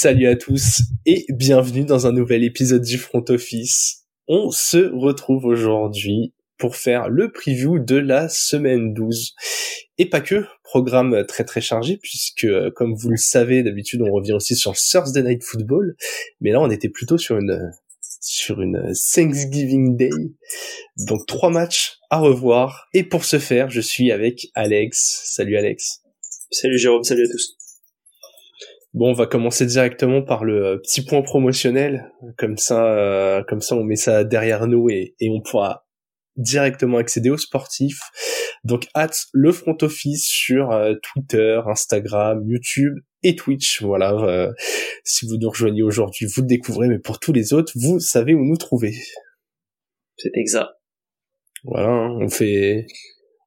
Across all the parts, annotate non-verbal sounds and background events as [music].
Salut à tous et bienvenue dans un nouvel épisode du Front Office. On se retrouve aujourd'hui pour faire le preview de la semaine 12. Et pas que, programme très très chargé puisque comme vous le savez d'habitude on revient aussi sur Thursday Night Football, mais là on était plutôt sur une sur une Thanksgiving Day. Donc trois matchs à revoir et pour ce faire, je suis avec Alex. Salut Alex. Salut Jérôme, salut à tous. Bon, on va commencer directement par le euh, petit point promotionnel, comme ça, euh, comme ça, on met ça derrière nous et, et on pourra directement accéder aux sportifs. Donc, hâte le front office sur euh, Twitter, Instagram, YouTube et Twitch. Voilà, si vous nous rejoignez aujourd'hui, vous le découvrez, mais pour tous les autres, vous savez où nous trouver. C'est exact. Voilà, hein, on fait,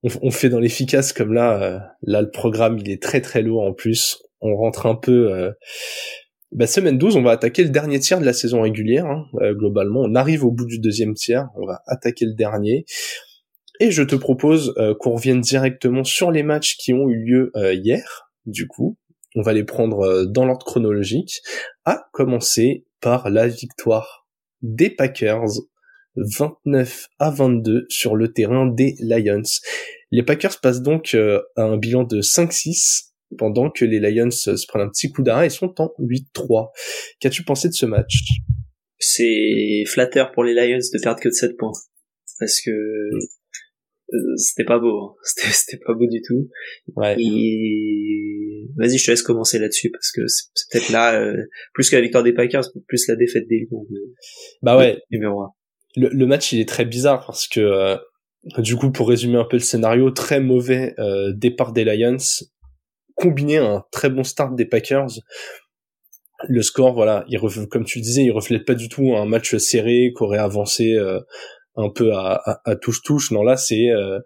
on, on fait dans l'efficace comme là. là, le programme il est très très lourd en plus on rentre un peu. Euh... Bah, semaine 12, on va attaquer le dernier tiers de la saison régulière. Hein, euh, globalement, on arrive au bout du deuxième tiers, on va attaquer le dernier. Et je te propose euh, qu'on revienne directement sur les matchs qui ont eu lieu euh, hier. Du coup, on va les prendre dans l'ordre chronologique, à commencer par la victoire des Packers 29 à 22 sur le terrain des Lions. Les Packers passent donc à un bilan de 5-6 pendant que les Lions se prennent un petit coup d'arrêt et sont en 8-3. Qu'as-tu pensé de ce match? C'est flatteur pour les Lions de perdre que de 7 points. Parce que euh, c'était pas beau, hein. [laughs] c'était pas beau du tout. Ouais. Et vas-y, je te laisse commencer là-dessus parce que c'est peut-être là euh, plus que la victoire des Packers, plus la défaite des Lions. Bah ouais. Numéro 1. Le, le, match il est très bizarre parce que euh, du coup pour résumer un peu le scénario, très mauvais départ des Lions, combiné un très bon start des Packers. Le score, voilà, il comme tu disais, il reflète pas du tout un match serré qui aurait avancé euh, un peu à, touche-touche. Non, là, c'est euh,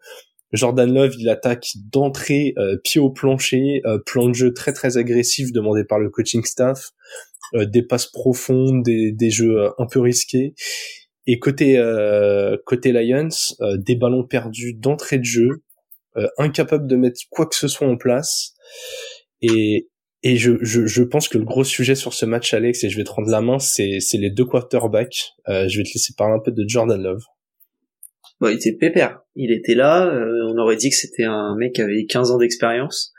Jordan Love, il attaque d'entrée, euh, pied au plancher, plan de jeu très très agressif demandé par le coaching staff, des passes profondes, des, des jeux un peu risqués. Et côté côté Lions, des ballons perdus d'entrée de jeu, incapable de mettre quoi que ce soit en place. Et, et je, je, je, pense que le gros sujet sur ce match, Alex, et je vais te rendre la main, c'est, les deux quarterbacks. Euh, je vais te laisser parler un peu de Jordan Love. Bon, il était pépère. Il était là. Euh, on aurait dit que c'était un mec qui avait 15 ans d'expérience.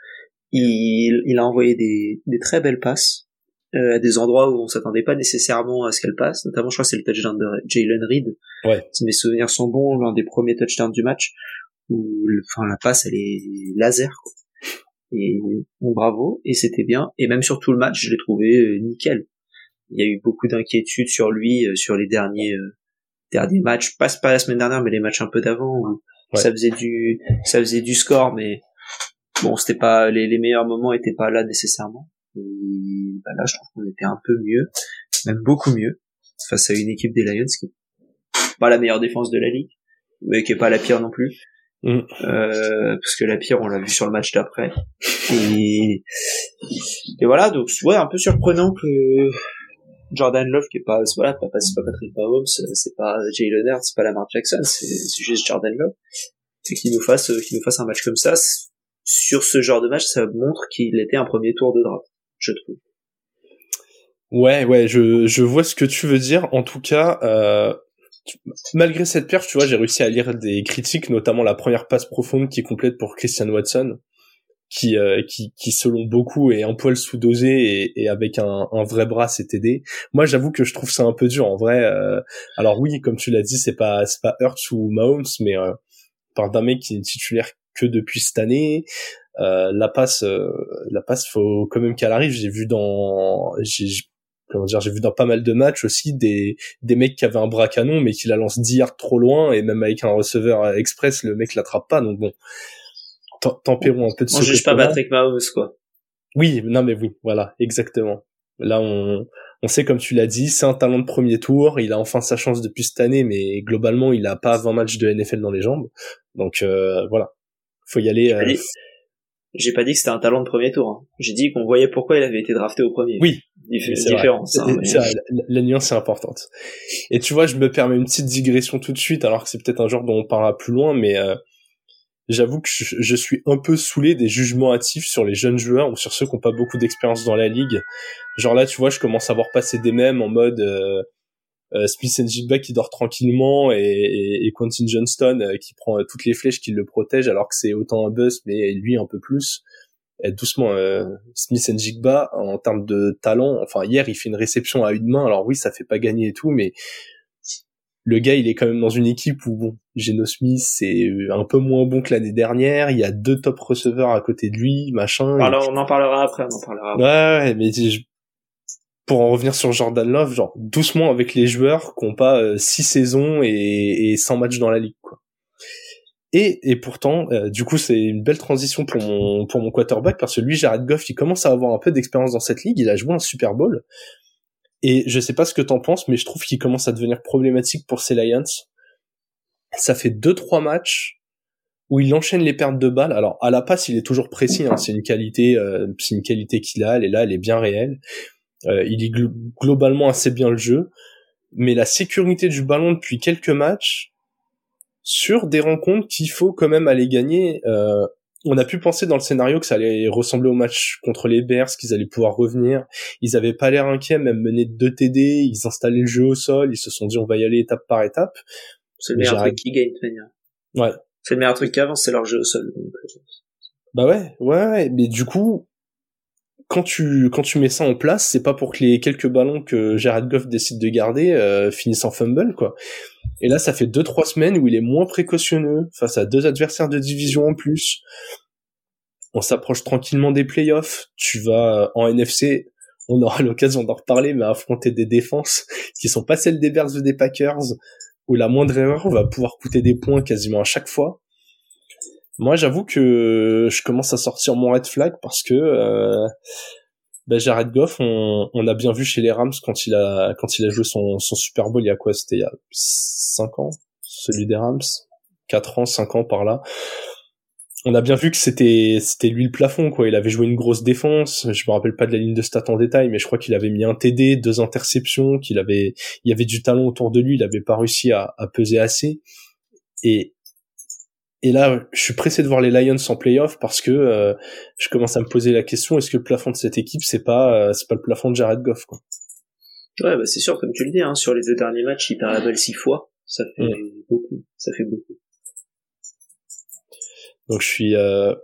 Il, il a envoyé des, des très belles passes euh, à des endroits où on s'attendait pas nécessairement à ce qu'elle passe. Notamment, je crois que c'est le touchdown de Jalen Reed. Ouais. Si mes souvenirs sont bons, l'un des premiers touchdowns du match où, enfin, la passe, elle est laser. Quoi et bon bravo. Et c'était bien. Et même sur tout le match je l'ai trouvé euh, nickel. Il y a eu beaucoup d'inquiétudes sur lui euh, sur les derniers euh, derniers matchs. Pas pas la semaine dernière mais les matchs un peu d'avant ça faisait du ça faisait du score mais bon c'était pas les, les meilleurs moments étaient pas là nécessairement. Et bah là je trouve qu'on était un peu mieux même beaucoup mieux face à une équipe des Lions qui est pas la meilleure défense de la ligue mais qui est pas la pire non plus Mm. Euh, parce que la pire on l'a vu sur le match d'après et, et voilà donc ouais un peu surprenant que Jordan Love qui est pas voilà pas, c'est pas Patrick Mahomes c'est pas Jay Leonard c'est pas Lamar Jackson c'est juste Jordan Love et qu'il nous fasse qu'il nous fasse un match comme ça sur ce genre de match ça montre qu'il était un premier tour de draft je trouve Ouais, ouais, je, je vois ce que tu veux dire. En tout cas, euh, malgré cette perche, tu vois, j'ai réussi à lire des critiques, notamment la première passe profonde qui est complète pour Christian Watson, qui, euh, qui, qui selon beaucoup est un poil sous-dosé et, et, avec un, un vrai bras CTD. Moi, j'avoue que je trouve ça un peu dur en vrai. Euh, alors oui, comme tu l'as dit, c'est pas c'est pas Hurts ou Mahomes, mais euh, par d'un mec qui est titulaire que depuis cette année. Euh, la passe, euh, la passe, faut quand même qu'elle arrive. J'ai vu dans, j'ai comment dire, j'ai vu dans pas mal de matchs aussi des, des mecs qui avaient un bras canon mais qui la lancent 10 yards trop loin et même avec un receveur express le mec l'attrape pas donc bon. Tempérons un peu de on juge pas Patrick Mahomes quoi. Oui non mais oui voilà exactement. Là on on sait comme tu l'as dit c'est un talent de premier tour il a enfin sa chance depuis cette année mais globalement il a pas 20 matchs de NFL dans les jambes. Donc euh, voilà. Faut y aller euh, j'ai pas dit que c'était un talent de premier tour. Hein. J'ai dit qu'on voyait pourquoi il avait été drafté au premier. Oui. c'est différent. Hein, la, nuance est importante. Et tu vois, je me permets une petite digression tout de suite, alors que c'est peut-être un genre dont on parlera plus loin, mais euh, j'avoue que je, suis un peu saoulé des jugements hâtifs sur les jeunes joueurs ou sur ceux qui n'ont pas beaucoup d'expérience dans la ligue. Genre là, tu vois, je commence à voir passer des mèmes en mode euh, Smith Jigba qui dort tranquillement et, et, Quentin Johnston euh, qui prend toutes les flèches qui le protègent alors que c'est autant un buzz mais lui un peu plus. Et doucement, Smith Jigba en termes de talent, enfin hier il fait une réception à une main. Alors oui, ça fait pas gagner et tout, mais le gars, il est quand même dans une équipe où bon, Geno Smith c'est un peu moins bon que l'année dernière. Il y a deux top receveurs à côté de lui, machin. Alors on en parlera après, on en parlera. Après. Ouais, ouais, mais pour en revenir sur Jordan Love, genre doucement avec les joueurs qui ont pas euh, six saisons et, et 100 matchs dans la ligue, quoi. Et, et pourtant, euh, du coup, c'est une belle transition pour mon pour mon quarterback parce que lui, Jared Goff, il commence à avoir un peu d'expérience dans cette ligue. Il a joué un Super Bowl. Et je sais pas ce que t'en penses, mais je trouve qu'il commence à devenir problématique pour ces Lions. Ça fait deux trois matchs où il enchaîne les pertes de balles. Alors à la passe, il est toujours précis. Hein, c'est une qualité, euh, c'est une qualité qu'il a. Elle est là, elle est bien réelle. Euh, il lit globalement assez bien le jeu, mais la sécurité du ballon depuis quelques matchs sur des rencontres qu'il faut quand même aller gagner. Euh, on a pu penser dans le scénario que ça allait ressembler au match contre les Bears, qu'ils allaient pouvoir revenir. Ils avaient pas l'air inquiets, même menés de 2 TD, ils installaient le jeu au sol, ils se sont dit on va y aller étape par étape. C'est le meilleur truc qui gagne, de Ouais. C'est le meilleur truc qui avance, c'est leur jeu au sol. Euh. Bah ouais, ouais, ouais, mais du coup, quand tu quand tu mets ça en place, c'est pas pour que les quelques ballons que Jared Goff décide de garder euh, finissent en fumble quoi. Et là, ça fait deux trois semaines où il est moins précautionneux face à deux adversaires de division en plus. On s'approche tranquillement des playoffs. Tu vas en NFC, on aura [laughs] l'occasion d'en reparler, mais affronter des défenses qui sont pas celles des Bears ou des Packers, où la moindre erreur va pouvoir coûter des points quasiment à chaque fois. Moi, j'avoue que je commence à sortir mon red flag parce que euh, ben Jared Goff, on, on, a bien vu chez les Rams quand il a quand il a joué son, son Super Bowl il y a quoi? C'était il y a 5 ans, celui des Rams, 4 ans, 5 ans par là. On a bien vu que c'était c'était lui le plafond quoi. Il avait joué une grosse défense. Je me rappelle pas de la ligne de stats en détail, mais je crois qu'il avait mis un TD, deux interceptions, qu'il avait il y avait du talent autour de lui. Il avait pas réussi à, à peser assez. Et et là, je suis pressé de voir les Lions en playoff parce que euh, je commence à me poser la question est-ce que le plafond de cette équipe c'est pas euh, c'est pas le plafond de Jared Goff quoi? Ouais, bah c'est sûr, comme tu le dis, hein, sur les deux derniers matchs, il perd la balle six fois, ça fait beaucoup, ça fait beaucoup. Donc je suis euh,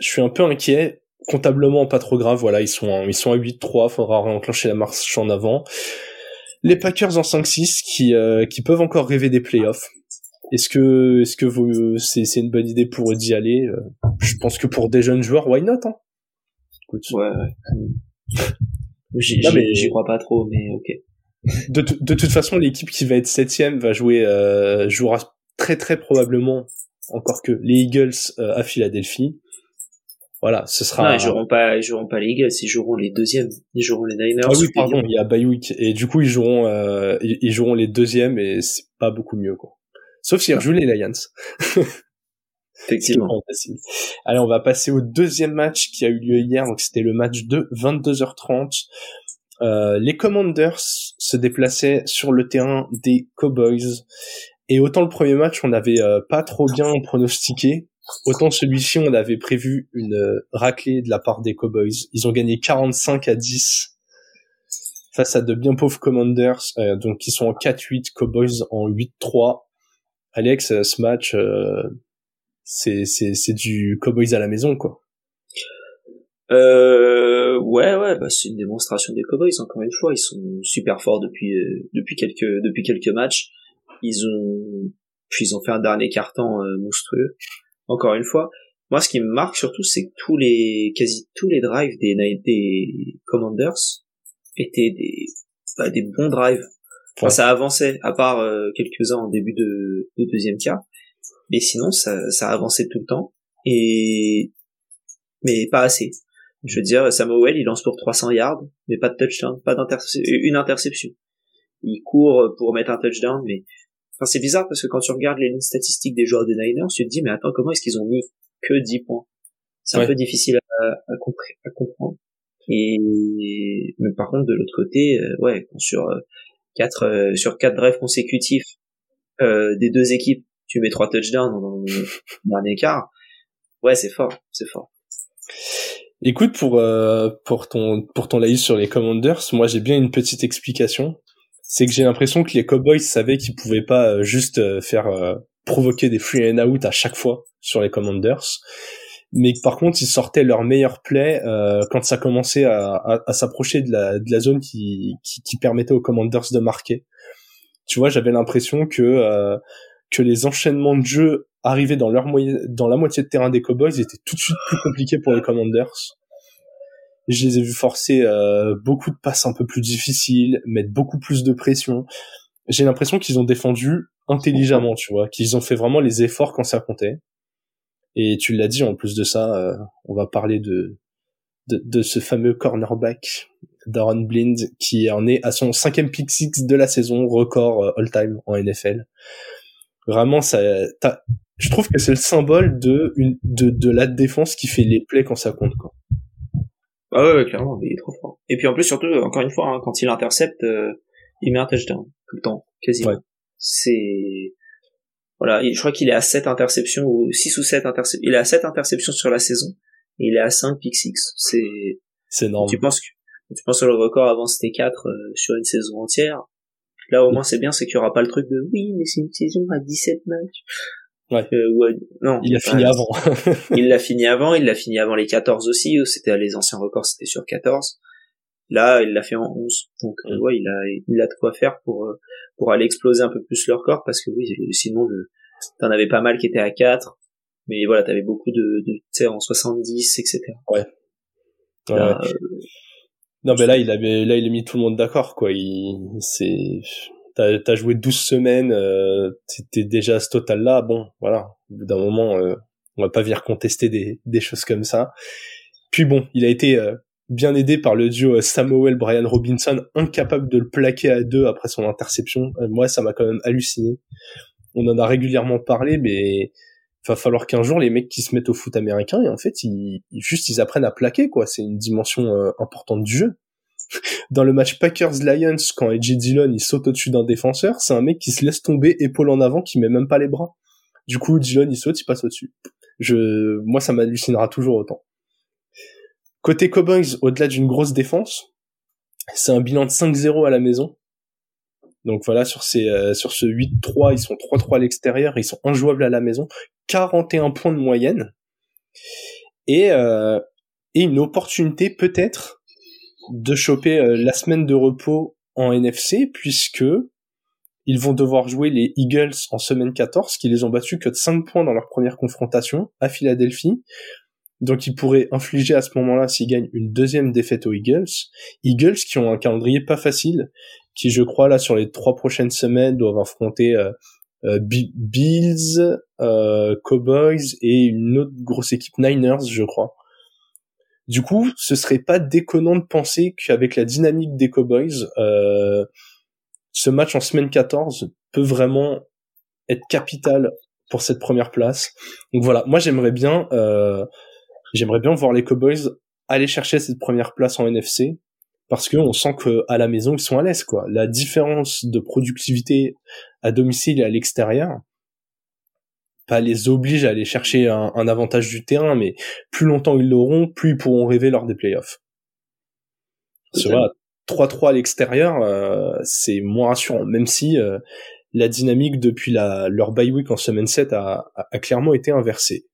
je suis un peu inquiet. Comptablement pas trop grave, voilà, ils sont ils sont à 8-3, faudra réenclencher la marche en avant. Les Packers en 5-6 qui qui peuvent encore rêver des playoffs. Est-ce que, est-ce que vous, c'est, c'est une bonne idée pour eux d'y aller euh, Je pense que pour des jeunes joueurs, why not hein? Écoute. Ouais, ouais. J'y, j'y, crois pas trop, mais ok. De, de toute façon, l'équipe qui va être septième va jouer, euh, jouera très très probablement encore que les Eagles euh, à Philadelphie. Voilà, ce sera. Non, ils joueront pas, ils joueront pas les Eagles, ils joueront les deuxièmes, ils joueront les Niners. Ah oui, pardon, il y a Baywick et du coup ils joueront, euh, ils joueront les deuxièmes et c'est pas beaucoup mieux quoi. Sauf s'ils rejouent les Lions. [laughs] Effectivement. Allez, on va passer au deuxième match qui a eu lieu hier. Donc c'était le match de 22h30. Euh, les Commanders se déplaçaient sur le terrain des Cowboys. Et autant le premier match, on n'avait euh, pas trop bien [laughs] pronostiqué, autant celui-ci, on avait prévu une euh, raclée de la part des Cowboys. Ils ont gagné 45 à 10 face à de bien pauvres Commanders, euh, donc qui sont en 4-8, Cowboys en 8-3. Alex, euh, ce match, euh, c'est c'est du Cowboys à la maison, quoi. Euh, ouais, ouais, bah c'est une démonstration des Cowboys. Encore une fois, ils sont super forts depuis euh, depuis quelques depuis quelques matchs. Ils ont puis ils ont fait un dernier carton monstrueux. Encore une fois, moi, ce qui me marque surtout, c'est que tous les quasi tous les drives des des Commanders étaient des bah, des bons drives Enfin, ça avançait, à part euh, quelques-uns en début de, de deuxième quart. Mais sinon, ça, ça avançait tout le temps. Et mais pas assez. Je veux dire, Samuel, il lance pour 300 yards, mais pas de touchdown, pas d'interception, une interception. Il court pour mettre un touchdown, mais enfin c'est bizarre parce que quand tu regardes les lignes statistiques des joueurs des Niners, tu te dis mais attends comment est-ce qu'ils ont mis que 10 points? C'est un peu difficile à, à, comprendre. Et mais par contre de l'autre côté, euh, ouais, sur euh, quatre euh, sur quatre drives consécutifs euh, des deux équipes, tu mets trois touchdowns dans, un [laughs] écart. Ouais, c'est fort, c'est fort. Écoute, pour euh, pour ton pour ton live sur les Commanders, moi j'ai bien une petite explication. C'est que j'ai l'impression que les Cowboys savaient qu'ils pouvaient pas euh, juste euh, faire provoquer des free and out à chaque fois sur les Commanders, mais par contre ils sortaient leur meilleur play quand ça commençait à, à, à s'approcher de la de la zone qui, qui, qui permettait aux Commanders de marquer. Tu vois, j'avais l'impression que que les enchaînements de jeu arrivés dans leur dans la moitié de terrain des Cowboys étaient tout de suite plus compliqués pour les Commanders. Je les ai vus forcer euh, beaucoup de passes un peu plus difficiles, mettre beaucoup plus de pression. J'ai l'impression qu'ils ont défendu intelligemment, tu vois, qu'ils ont fait vraiment les efforts quand ça comptait. Et tu l'as dit, en plus de ça, euh, on va parler de, de, de ce fameux cornerback, Darren Blind, qui en est à son cinquième pick six de la saison, record euh, all-time en NFL. Vraiment, ça, je trouve que c'est le symbole de, une, de, de la défense qui fait les plays quand ça compte, quoi. Ah ouais, clairement, il est trop fort. Et puis en plus, surtout, encore une fois, hein, quand il intercepte, euh, il met un touchdown, tout le temps, quasiment. C'est... Voilà, je crois qu'il est à 7 interceptions, ou 6 ou 7 interceptions. Il est à 7 interceptions sur la saison, et il est à 5 pick 6. C'est... C'est énorme. Tu penses que, tu penses que le record avant c'était 4 euh, sur une saison entière. Là, au moins, c'est bien, c'est qu'il y aura pas le truc de oui, mais c'est une saison à 17 matchs. Ouais. Euh, non. Il a fini avant. [laughs] il l'a fini avant, il l'a fini avant les 14 aussi, c'était les anciens records, c'était sur 14. Là, il l'a fait en 11. Donc, euh, mm. ouais, il a, il a de quoi faire pour, euh, pour aller exploser un peu plus le record parce que oui, sinon, le, t'en avais pas mal qui étaient à 4. Mais voilà, t'avais beaucoup de, de tu sais, en 70, etc. Ouais. ouais, non, mais là, il avait, là, il a mis tout le monde d'accord, quoi. Il, c'est, t'as as joué 12 semaines, euh, t'es déjà à ce total-là, bon, voilà, au bout d'un moment, euh, on va pas venir contester des, des choses comme ça. Puis bon, il a été euh, bien aidé par le duo Samuel-Brian Robinson, incapable de le plaquer à deux après son interception. moi, ça m'a quand même halluciné. On en a régulièrement parlé, mais il va falloir qu'un jour les mecs qui se mettent au foot américain et en fait ils, juste ils apprennent à plaquer quoi c'est une dimension importante du jeu [laughs] dans le match Packers-Lions, quand AJ Dillon il saute au-dessus d'un défenseur, c'est un mec qui se laisse tomber épaule en avant, qui met même pas les bras. Du coup, Dillon il saute, il passe au-dessus. Je, moi, ça m'hallucinera toujours autant. Côté Cowboys, au-delà d'une grosse défense, c'est un bilan de 5-0 à la maison. Donc voilà, sur ces, euh, sur ce 8-3, ils sont 3-3 à l'extérieur, ils sont injouables à la maison, 41 points de moyenne. Et, euh, et une opportunité peut-être de choper euh, la semaine de repos en NFC puisque ils vont devoir jouer les Eagles en semaine 14 qui les ont battus que de 5 points dans leur première confrontation à Philadelphie. Donc ils pourraient infliger à ce moment-là s'ils gagnent une deuxième défaite aux Eagles. Eagles qui ont un calendrier pas facile, qui je crois là sur les trois prochaines semaines doivent affronter euh, euh, Bills, Cowboys et une autre grosse équipe Niners je crois. Du coup, ce serait pas déconnant de penser qu'avec la dynamique des Cowboys, euh, ce match en semaine 14 peut vraiment être capital pour cette première place. Donc voilà, moi j'aimerais bien, euh, j'aimerais bien voir les Cowboys aller chercher cette première place en NFC parce qu'on sent que à la maison ils sont à l'aise quoi. La différence de productivité à domicile et à l'extérieur, pas les oblige à aller chercher un, avantage du terrain, mais plus longtemps ils l'auront, plus ils pourront rêver lors des playoffs. Tu vois, 3-3 à l'extérieur, euh, c'est moins rassurant, même si euh, la dynamique depuis la, leur bye week en semaine 7 a, a, clairement été inversée.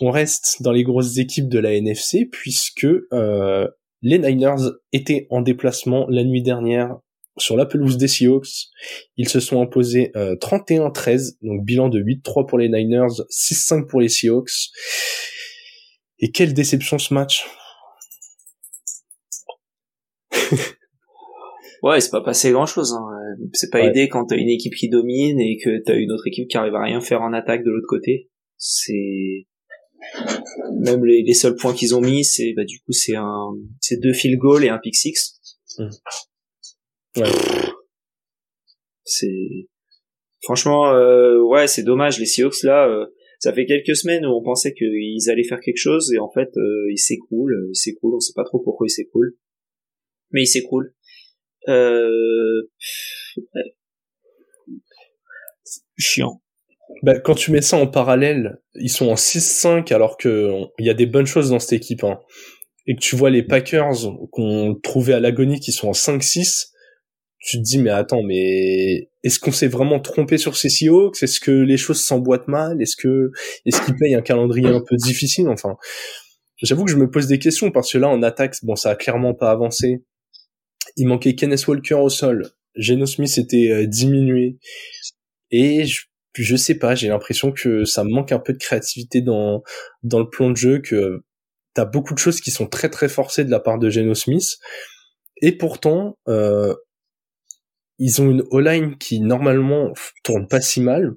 On reste dans les grosses équipes de la NFC puisque euh, les Niners étaient en déplacement la nuit dernière sur la pelouse des Seahawks. Ils se sont imposés 31-13, euh, donc bilan de 8-3 pour les Niners, 6-5 pour les Seahawks. Et quelle déception ce match [laughs] Ouais, c'est pas passé grand chose. Hein. C'est pas aidé quand t'as une équipe qui domine et que t'as une autre équipe qui arrive à rien faire en attaque de l'autre côté. C'est même les, seuls points qu'ils ont mis, c'est bah du coup c'est un, c'est deux field goals et un pick six. Mmh. Ouais. C'est franchement euh, ouais, c'est dommage les Seahawks là. Euh, ça fait quelques semaines où on pensait qu'ils allaient faire quelque chose et en fait euh, ils s'écroulent, ils s'écroulent. On sait pas trop pourquoi ils s'écroulent, mais ils s'écroulent. Euh... chiant. Bah, quand tu mets ça en parallèle, ils sont en 6-5 alors que il y a des bonnes choses dans cette équipe. Hein. Et que tu vois les Packers qu'on trouvait à l'agonie qui sont en 5-6, tu te dis mais attends mais est-ce qu'on s'est vraiment trompé sur ces Seahawks? Est-ce que les choses s'emboîtent mal? Est-ce que est-ce qu'ils payent un calendrier un peu difficile? Enfin, j'avoue que je me pose des questions parce que là en attaque, bon ça a clairement pas avancé. Il manquait Kenneth Walker au sol. Geno Smith était euh, diminué et je, je sais pas, j'ai l'impression que ça manque un peu de créativité dans dans le plan de jeu que t'as beaucoup de choses qui sont très très forcées de la part de Geno Smith et pourtant euh, ils ont une O-line qui normalement tourne pas si mal.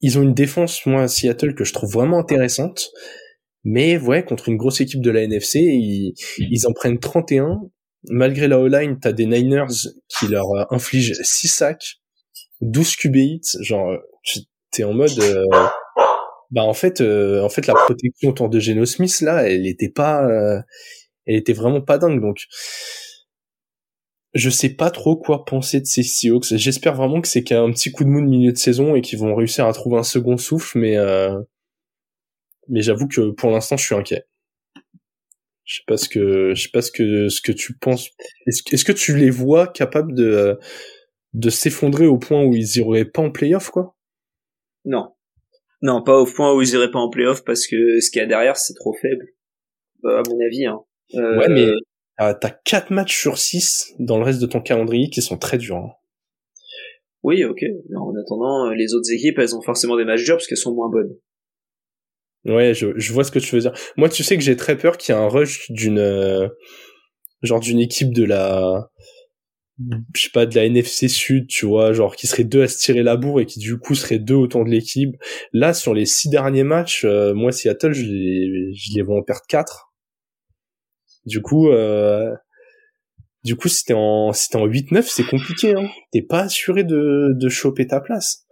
Ils ont une défense, moi, à Seattle, que je trouve vraiment intéressante. Mais ouais, contre une grosse équipe de la NFC, ils, ils en prennent 31. Malgré la O-line, t'as des Niners qui leur euh, infligent 6 sacs, 12 QB hits. Genre, t'es en mode... Euh, bah en fait, euh, en fait, la protection autour de Geno Smith, là, elle était pas... elle était vraiment pas dingue. Donc je sais pas trop quoi penser de ces Seahawks. J'espère vraiment que c'est qu'un petit coup de mou de milieu de saison et qu'ils vont réussir à trouver un second souffle, mais euh... mais j'avoue que pour l'instant, je suis inquiet. Je sais pas ce que je sais pas ce que ce que tu penses. Est-ce est que tu les vois capables de de s'effondrer au point où ils iraient pas en playoff quoi? Non. Non, pas au point où ils iraient pas en playoff parce que ce qu'il y a derrière c'est trop faible. Euh, à mon avis hein. Euh... Ouais, mais euh, t'as 4 matchs sur 6 dans le reste de ton calendrier qui sont très durs. Hein. Oui, ok. En attendant, les autres équipes, elles ont forcément des matchs durs parce qu'elles sont moins bonnes. Ouais, je, je vois ce que tu veux dire. Moi, tu sais que j'ai très peur qu'il y ait un rush d'une euh, genre d'une équipe de la je sais pas de la NFC Sud, tu vois, genre qui serait deux à se tirer la bourre et qui du coup serait deux autant de l'équipe. Là, sur les six derniers matchs, euh, moi Seattle, je les je les vois en perdre quatre. Du coup, euh, du coup, si t'es en, si en 8-9, c'est compliqué, hein. T'es pas assuré de, de choper ta place.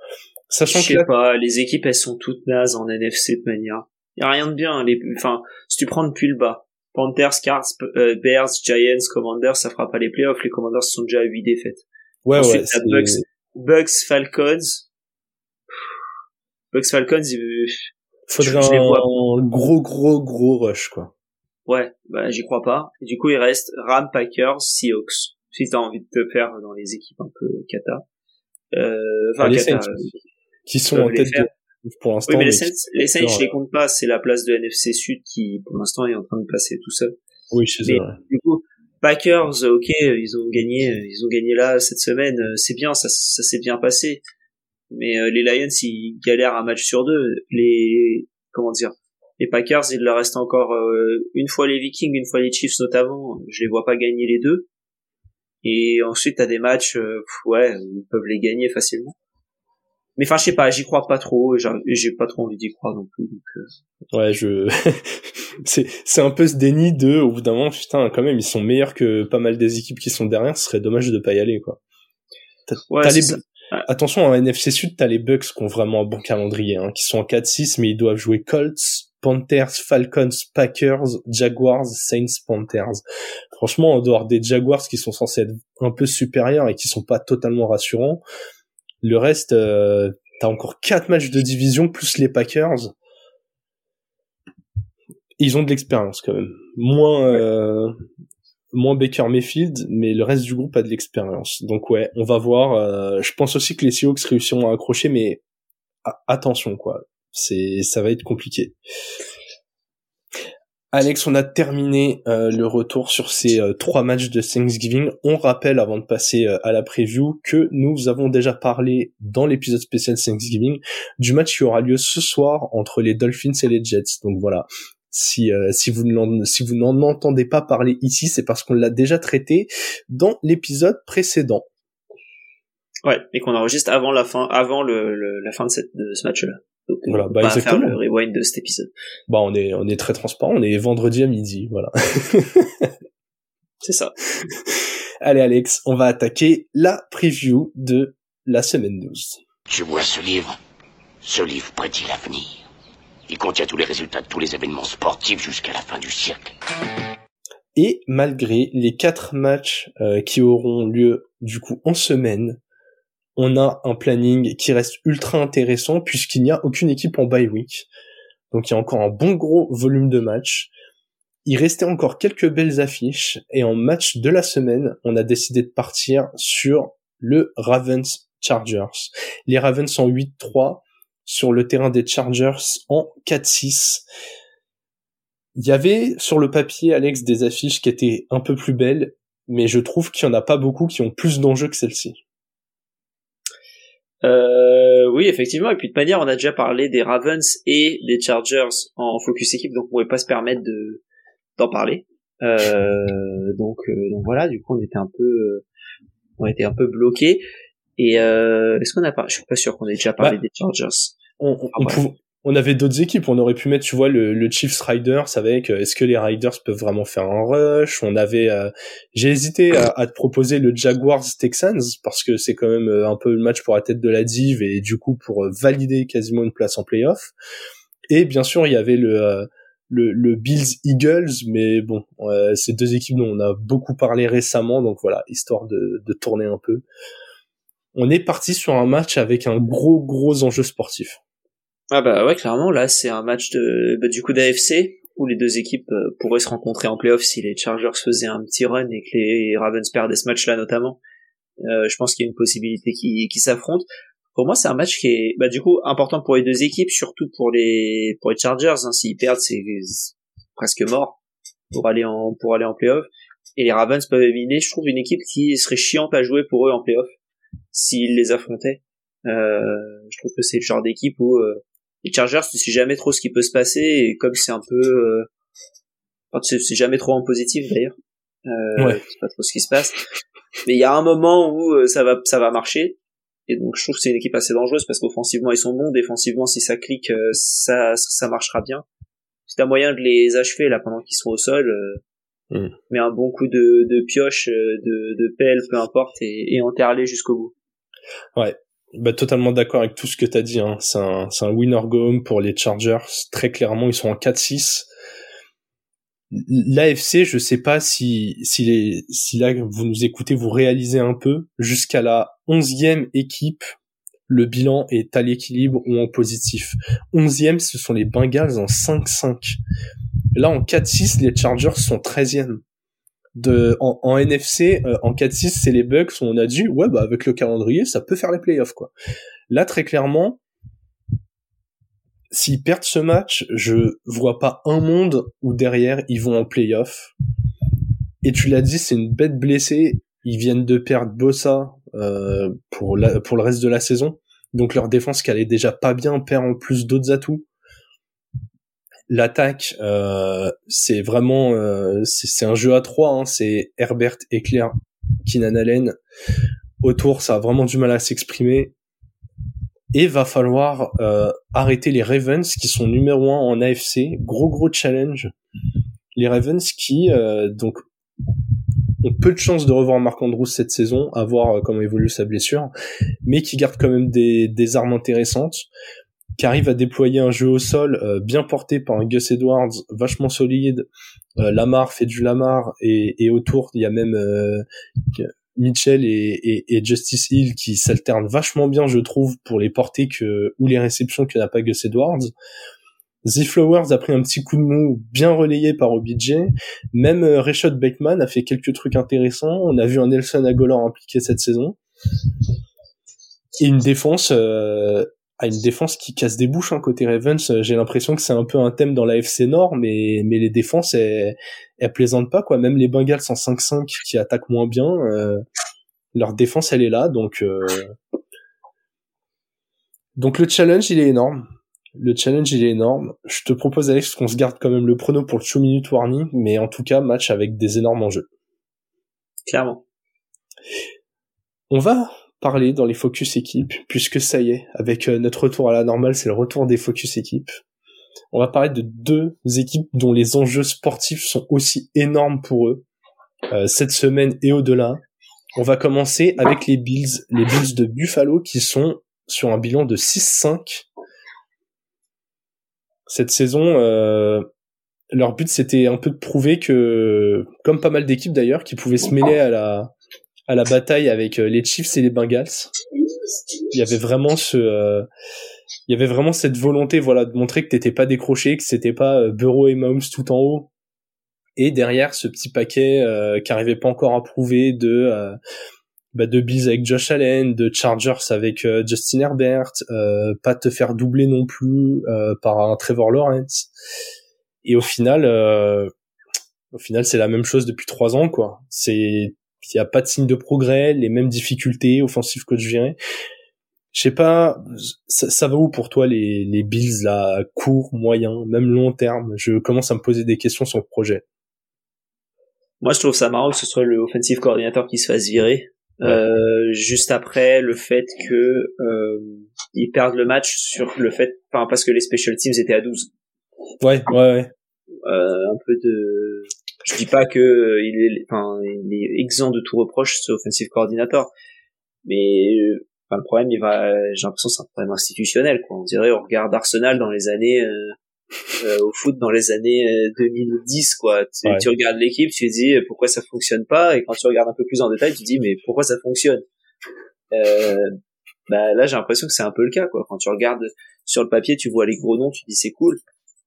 Sachant Je sais pas, les équipes, elles sont toutes nazes en NFC de manière. Y a rien de bien, les, enfin, si tu prends depuis le bas, Panthers, Cards, euh, Bears, Giants, Commanders, ça fera pas les playoffs, les Commanders sont déjà à 8 défaites. Ouais, Ensuite, ouais. Bucks, Bucks, Falcons. Bucks, Falcons, il... Faudrait un gros, gros, gros rush, quoi. Ouais, bah j'y crois pas. Et du coup, il reste Ram, Packers, Seahawks. Si t'as envie de te faire dans les équipes un peu kata. Euh, enfin, les Saints, qui sont en tête de, pour l'instant. Oui, mais les Saints, les Saints, je les compte pas. C'est la place de NFC Sud qui, pour l'instant, est en train de passer tout seul. Oui, chez eux. Du coup, Packers, ok, ils ont gagné, ils ont gagné là cette semaine. C'est bien, ça, ça s'est bien passé. Mais euh, les Lions, ils galèrent un match sur deux. Les, comment dire, les Packers, il leur reste encore euh, une fois les Vikings, une fois les Chiefs notamment. Je les vois pas gagner les deux. Et ensuite, t'as des matchs, euh, ouais, ils peuvent les gagner facilement. Mais enfin, je sais pas, j'y crois pas trop. J'ai pas trop envie d'y croire non plus. Euh. Ouais, je. [laughs] c'est c'est un peu ce déni de, au bout d'un moment, putain, quand même, ils sont meilleurs que pas mal des équipes qui sont derrière. Ce serait dommage de pas y aller, quoi. Ouais, Attention, en NFC Sud, t'as les Bucks qui ont vraiment un bon calendrier, hein, qui sont en 4-6, mais ils doivent jouer Colts, Panthers, Falcons, Packers, Jaguars, Saints, Panthers. Franchement, en dehors des Jaguars qui sont censés être un peu supérieurs et qui sont pas totalement rassurants, le reste, euh, t'as encore quatre matchs de division plus les Packers. Ils ont de l'expérience quand même. Moins, euh, moins Baker Mayfield, mais le reste du groupe a de l'expérience. Donc ouais, on va voir. Euh, je pense aussi que les Seahawks réussiront à accrocher, mais attention quoi c'est ça va être compliqué. Alex, on a terminé euh, le retour sur ces euh, trois matchs de Thanksgiving. On rappelle, avant de passer euh, à la preview, que nous avons déjà parlé dans l'épisode spécial Thanksgiving du match qui aura lieu ce soir entre les Dolphins et les Jets. Donc voilà, si, si vous n'en si entendez pas parler ici, c'est parce qu'on l'a déjà traité dans l'épisode précédent. Ouais, et qu'on enregistre avant la fin, avant le, la fin de, cette, de ce match-là. Donc, voilà, bah exactement. Faire le rewind de cet épisode. Bah, on est, on est très transparent. On est vendredi à midi, voilà. [laughs] C'est ça. [laughs] Allez, Alex, on va attaquer la preview de la semaine 12. Tu vois ce livre Ce livre prédit l'avenir. Il contient tous les résultats de tous les événements sportifs jusqu'à la fin du siècle. Et malgré les quatre matchs euh, qui auront lieu du coup en semaine, on a un planning qui reste ultra intéressant puisqu'il n'y a aucune équipe en bye week. Donc il y a encore un bon gros volume de matchs. Il restait encore quelques belles affiches et en match de la semaine, on a décidé de partir sur le Ravens Chargers. Les Ravens sont 8-3 sur le terrain des Chargers en 4-6. Il y avait sur le papier, Alex, des affiches qui étaient un peu plus belles, mais je trouve qu'il y en a pas beaucoup qui ont plus d'enjeux que celle-ci. Euh, oui, effectivement. Et puis de manière, on a déjà parlé des Ravens et des Chargers en focus équipe, donc on pouvait pas se permettre de d'en parler. Euh, donc, euh, donc voilà. Du coup, on était un peu, on était un peu bloqué. Et euh, est-ce qu'on a pas Je suis pas sûr qu'on ait déjà parlé des Chargers. On, on, on avait d'autres équipes. On aurait pu mettre, tu vois, le, le Chiefs Riders avec est-ce que les Riders peuvent vraiment faire un rush? On avait, euh, j'ai hésité à, à, te proposer le Jaguars Texans parce que c'est quand même euh, un peu le match pour la tête de la div et du coup pour euh, valider quasiment une place en playoff. Et bien sûr, il y avait le le, le Bills Eagles, mais bon, euh, ces deux équipes dont on a beaucoup parlé récemment, donc voilà, histoire de, de tourner un peu. On est parti sur un match avec un gros gros enjeu sportif. Ah bah ouais, clairement, là c'est un match de bah, du coup d'AFC où les deux équipes euh, pourraient se rencontrer en playoff si les Chargers faisaient un petit run et que les Ravens perdaient ce match-là notamment. Euh, je pense qu'il y a une possibilité qui, qui s'affronte. Pour moi, c'est un match qui est bah, du coup important pour les deux équipes, surtout pour les pour les Chargers. Hein. S'ils perdent, c'est presque mort pour aller en pour aller en playoff. Et les Ravens peuvent éliminer, je trouve, une équipe qui serait chiante à jouer pour eux en playoff s'ils les affrontaient. Euh, je trouve que c'est le genre d'équipe où euh, les Chargers, tu sais jamais trop ce qui peut se passer et comme c'est un peu, euh, enfin, c'est jamais trop en positif d'ailleurs. Euh, ouais. sais pas trop ce qui se passe. Mais il y a un moment où euh, ça va, ça va marcher. Et donc je trouve que c'est une équipe assez dangereuse parce qu'offensivement ils sont bons, défensivement si ça clique, euh, ça, ça marchera bien. C'est un moyen de les achever là pendant qu'ils sont au sol. Euh, mm. Mais un bon coup de, de pioche, de, de pelle, peu importe, et, et enterrer jusqu'au bout. Ouais, bah, totalement d'accord avec tout ce que tu as dit. Hein. C'est un, un winner go home pour les Chargers. Très clairement, ils sont en 4-6. L'AFC, je sais pas si, si, les, si là vous nous écoutez, vous réalisez un peu. Jusqu'à la onzième équipe, le bilan est à l'équilibre ou en positif. Onzième, ce sont les Bengals en 5-5. Là, en 4-6, les Chargers sont 13e de en, en NFC euh, en 4-6 c'est les Bucks où on a dit ouais bah avec le calendrier ça peut faire les playoffs quoi. Là très clairement s'ils perdent ce match, je vois pas un monde où derrière ils vont en playoff. Et tu l'as dit, c'est une bête blessée. Ils viennent de perdre Bossa euh, pour la, pour le reste de la saison. Donc leur défense qui allait déjà pas bien perd en plus d'autres atouts l'attaque, euh, c'est vraiment euh, c'est un jeu à trois. Hein. c'est Herbert, Eclair, Keenan Allen. Autour, ça a vraiment du mal à s'exprimer. Et va falloir euh, arrêter les Ravens qui sont numéro un en AFC. Gros gros challenge. Les Ravens qui donc ont peu de chances de revoir Marc Andrews cette saison, à voir comment évolue sa blessure, mais qui gardent quand même des, des armes intéressantes qui arrive à déployer un jeu au sol euh, bien porté par Gus Edwards vachement solide. Euh, Lamar fait du Lamar et, autour il y a même euh, Mitchell et, Justice Hill qui s'alternent vachement bien je trouve pour les portées que ou les réceptions que n'a pas Gus Edwards. The Flowers a pris un petit coup de mou bien relayé par OBJ. Même Rashad Bateman a fait quelques trucs intéressants. On a vu un Nelson Aguilar impliqué cette saison. Et une défense à une défense qui casse des bouches hein, côté Ravens. Euh, j'ai l'impression que c'est un peu un thème dans la FC Nord, mais mais les défenses elles, elles plaisantent pas quoi. Même les Bengals en 5-5 qui attaquent moins bien, euh, leur défense elle est là, donc euh... donc le challenge il est énorme. Le challenge il est énorme. Je te propose Alex qu'on se garde quand même le prono pour le 2 minute warning, mais en tout cas match avec des énormes enjeux. Clairement. On va parler dans les focus équipes, puisque ça y est, avec euh, notre retour à la normale, c'est le retour des focus équipes. On va parler de deux équipes dont les enjeux sportifs sont aussi énormes pour eux, euh, cette semaine et au-delà. On va commencer avec les Bills, les Bills de Buffalo qui sont sur un bilan de 6-5. Cette saison, euh, leur but c'était un peu de prouver que, comme pas mal d'équipes d'ailleurs, qui pouvaient se mêler à la, à la bataille avec euh, les Chiefs et les Bengals. il y avait vraiment ce, euh, il y avait vraiment cette volonté, voilà, de montrer que t'étais pas décroché, que c'était pas euh, Bureau et Mahomes tout en haut, et derrière ce petit paquet euh, qui arrivait pas encore à prouver de bah, de Bills avec Josh Allen, de Chargers avec Justin Herbert, pas te faire doubler non plus par un Trevor Lawrence. Et au final, au final, c'est la même chose depuis trois ans, quoi. C'est, il y a pas de signe de progrès, les mêmes difficultés, offensives que je viens. Je sais pas, ça, ça, va où pour toi les, les Bills là, court, moyen, même long terme? Je commence à me poser des questions sur le projet. Moi, je trouve ça marrant que ce soit le offensive coordinateur qui se fasse virer. Euh, juste après le fait que euh, ils perdent le match sur le fait, enfin parce que les special teams étaient à 12. Ouais, ouais, ouais. Euh, un peu de je dis pas que euh, il est, enfin, il est exempt de tout reproche, ce offensive coordinator. Mais euh, enfin, le problème, il va, j'ai l'impression, c'est un problème institutionnel. Quoi. On dirait, on regarde Arsenal dans les années euh, au foot dans les années 2010, quoi. Tu, tu regardes l'équipe, tu dis pourquoi ça fonctionne pas, et quand tu regardes un peu plus en détail, tu dis mais pourquoi ça fonctionne? Euh, bah là, j'ai l'impression que c'est un peu le cas, quoi. Quand tu regardes sur le papier, tu vois les gros noms, tu dis c'est cool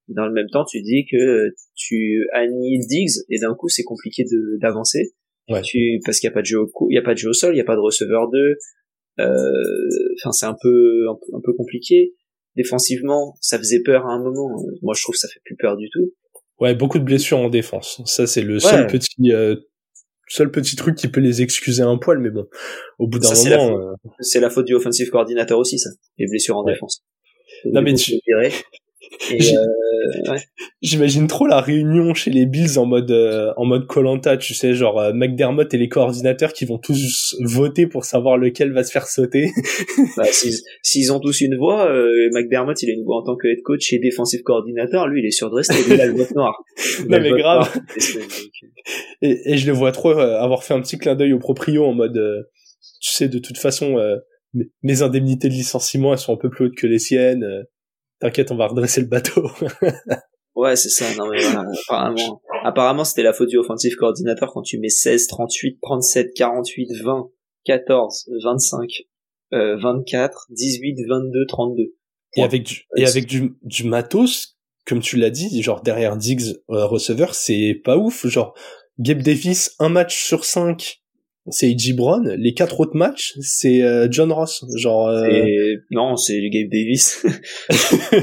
dans le même temps, tu dis que tu annihiles Diggs et d'un coup, c'est compliqué de d'avancer. Ouais. Tu parce qu'il y a pas de jeu au il y a pas de jeu au sol, il y a pas de receveur 2. Euh, enfin, c'est un peu, un peu compliqué. Défensivement, ça faisait peur à un moment. Moi, je trouve que ça fait plus peur du tout. Ouais, beaucoup de blessures en défense. Ça, c'est le seul petit euh, seul petit truc qui peut les excuser un poil, mais bon, au bout d'un moment, euh, c'est la, faute du offensive coordinateur aussi, ça, les blessures en défense. Non mais tu, euh, J'imagine trop la réunion chez les Bills en mode euh, en mode Colanta, tu sais, genre euh, McDermott et les coordinateurs qui vont tous voter pour savoir lequel va se faire sauter. [laughs] bah, S'ils ont tous une voix, McDermott il a une voix en tant que head coach et défensif coordinateur, lui il est de rester, il a le vote noir. [laughs] non mais grave. et, et, je le vois trop avoir fait un petit clin d'œil au proprio en mode, tu sais, de toute façon, mes indemnités de licenciement elles sont un peu plus hautes que les siennes T'inquiète, on va redresser le bateau. [laughs] ouais, c'est ça. Non, mais apparemment, apparemment, c'était la faute du offensive coordinateur quand tu mets 16, 38, 37, 48, 20, 14, 25, euh, 24, 18, 22, 32. Et avec du, et avec du, du matos, comme tu l'as dit, genre derrière Diggs euh, receveur, c'est pas ouf. Genre Gabe Davis, un match sur cinq c'est E.J. Brown. Les quatre autres matchs, c'est euh, John Ross. Genre. Euh... Non, c'est Gabe Davis. [laughs]